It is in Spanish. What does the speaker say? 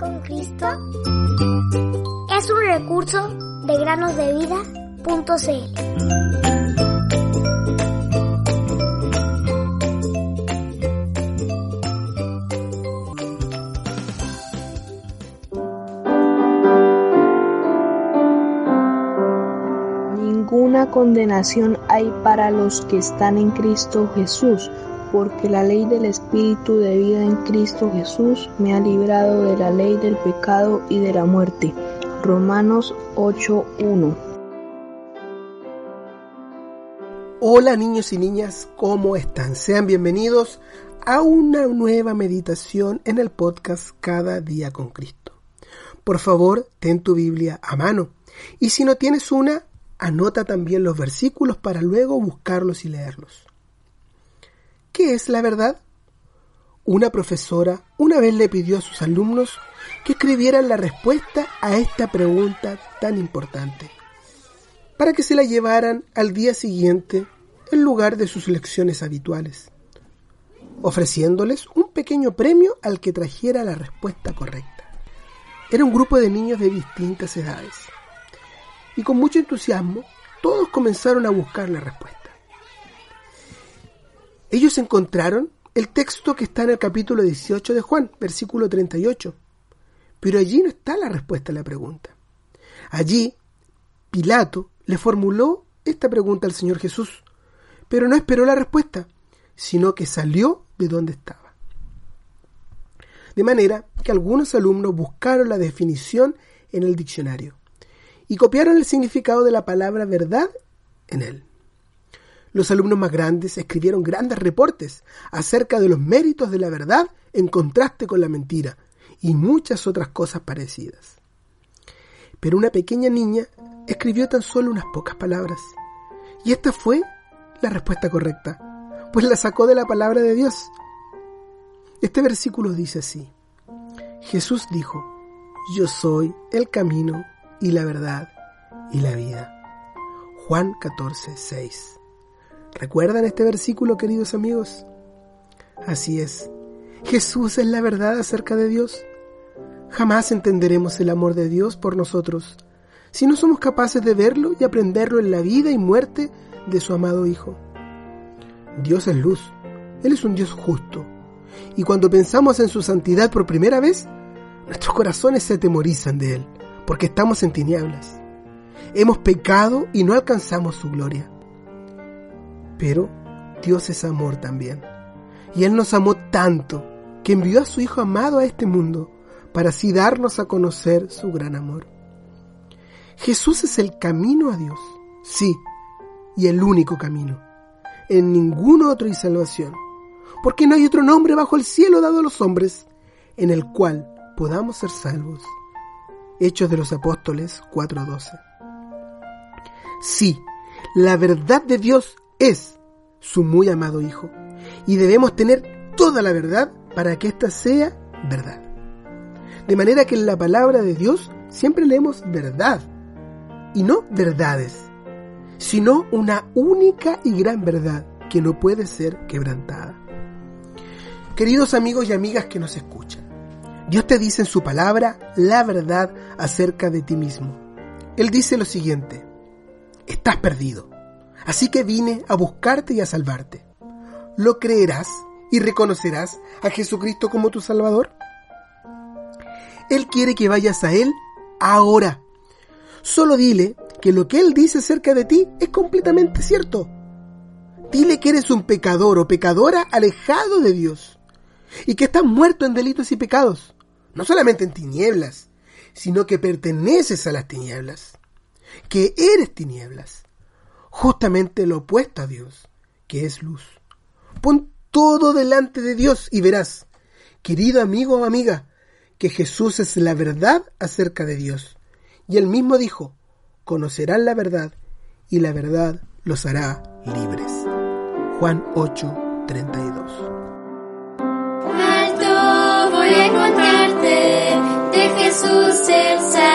con Cristo es un recurso de granosdevida.cl. Ninguna condenación hay para los que están en Cristo Jesús porque la ley del Espíritu de vida en Cristo Jesús me ha librado de la ley del pecado y de la muerte. Romanos 8:1 Hola niños y niñas, ¿cómo están? Sean bienvenidos a una nueva meditación en el podcast Cada día con Cristo. Por favor, ten tu Biblia a mano y si no tienes una, anota también los versículos para luego buscarlos y leerlos. ¿Qué es la verdad? Una profesora una vez le pidió a sus alumnos que escribieran la respuesta a esta pregunta tan importante, para que se la llevaran al día siguiente en lugar de sus lecciones habituales, ofreciéndoles un pequeño premio al que trajera la respuesta correcta. Era un grupo de niños de distintas edades, y con mucho entusiasmo todos comenzaron a buscar la respuesta. Ellos encontraron el texto que está en el capítulo 18 de Juan, versículo 38. Pero allí no está la respuesta a la pregunta. Allí, Pilato le formuló esta pregunta al Señor Jesús, pero no esperó la respuesta, sino que salió de donde estaba. De manera que algunos alumnos buscaron la definición en el diccionario y copiaron el significado de la palabra verdad en él. Los alumnos más grandes escribieron grandes reportes acerca de los méritos de la verdad en contraste con la mentira y muchas otras cosas parecidas. Pero una pequeña niña escribió tan solo unas pocas palabras. Y esta fue la respuesta correcta, pues la sacó de la palabra de Dios. Este versículo dice así. Jesús dijo, yo soy el camino y la verdad y la vida. Juan 14, 6. ¿Recuerdan este versículo, queridos amigos? Así es. Jesús es la verdad acerca de Dios. Jamás entenderemos el amor de Dios por nosotros si no somos capaces de verlo y aprenderlo en la vida y muerte de su amado Hijo. Dios es luz. Él es un Dios justo. Y cuando pensamos en su santidad por primera vez, nuestros corazones se atemorizan de Él, porque estamos en tinieblas. Hemos pecado y no alcanzamos su gloria. Pero Dios es amor también. Y Él nos amó tanto que envió a su Hijo amado a este mundo para así darnos a conocer su gran amor. Jesús es el camino a Dios, sí, y el único camino. En ningún otro hay salvación, porque no hay otro nombre bajo el cielo dado a los hombres en el cual podamos ser salvos. Hechos de los Apóstoles 4:12. Sí, la verdad de Dios es su muy amado Hijo. Y debemos tener toda la verdad para que ésta sea verdad. De manera que en la palabra de Dios siempre leemos verdad y no verdades, sino una única y gran verdad que no puede ser quebrantada. Queridos amigos y amigas que nos escuchan, Dios te dice en su palabra la verdad acerca de ti mismo. Él dice lo siguiente, estás perdido Así que vine a buscarte y a salvarte. ¿Lo creerás y reconocerás a Jesucristo como tu Salvador? Él quiere que vayas a Él ahora. Solo dile que lo que Él dice acerca de ti es completamente cierto. Dile que eres un pecador o pecadora alejado de Dios y que estás muerto en delitos y pecados, no solamente en tinieblas, sino que perteneces a las tinieblas, que eres tinieblas justamente lo opuesto a Dios, que es luz. Pon todo delante de Dios y verás, querido amigo o amiga, que Jesús es la verdad acerca de Dios. Y él mismo dijo, conocerán la verdad y la verdad los hará libres. Juan 8, 32. Alto voy a encontrarte de Jesús el.